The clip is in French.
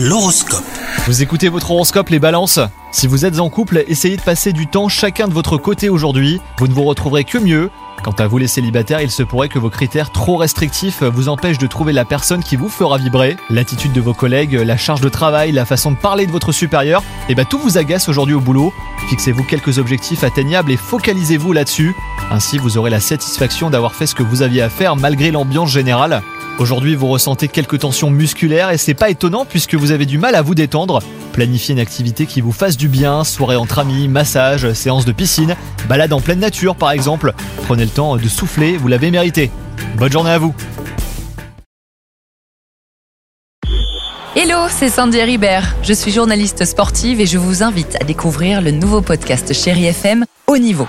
L'horoscope. Vous écoutez votre horoscope les balances Si vous êtes en couple, essayez de passer du temps chacun de votre côté aujourd'hui, vous ne vous retrouverez que mieux. Quant à vous les célibataires, il se pourrait que vos critères trop restrictifs vous empêchent de trouver la personne qui vous fera vibrer. L'attitude de vos collègues, la charge de travail, la façon de parler de votre supérieur, et bah tout vous agace aujourd'hui au boulot. Fixez-vous quelques objectifs atteignables et focalisez-vous là-dessus. Ainsi vous aurez la satisfaction d'avoir fait ce que vous aviez à faire malgré l'ambiance générale. Aujourd'hui, vous ressentez quelques tensions musculaires et c'est pas étonnant puisque vous avez du mal à vous détendre. Planifiez une activité qui vous fasse du bien, soirée entre amis, massage, séance de piscine, balade en pleine nature par exemple. Prenez le temps de souffler, vous l'avez mérité. Bonne journée à vous. Hello, c'est Sandy Ribert. Je suis journaliste sportive et je vous invite à découvrir le nouveau podcast Chéri FM Haut Niveau.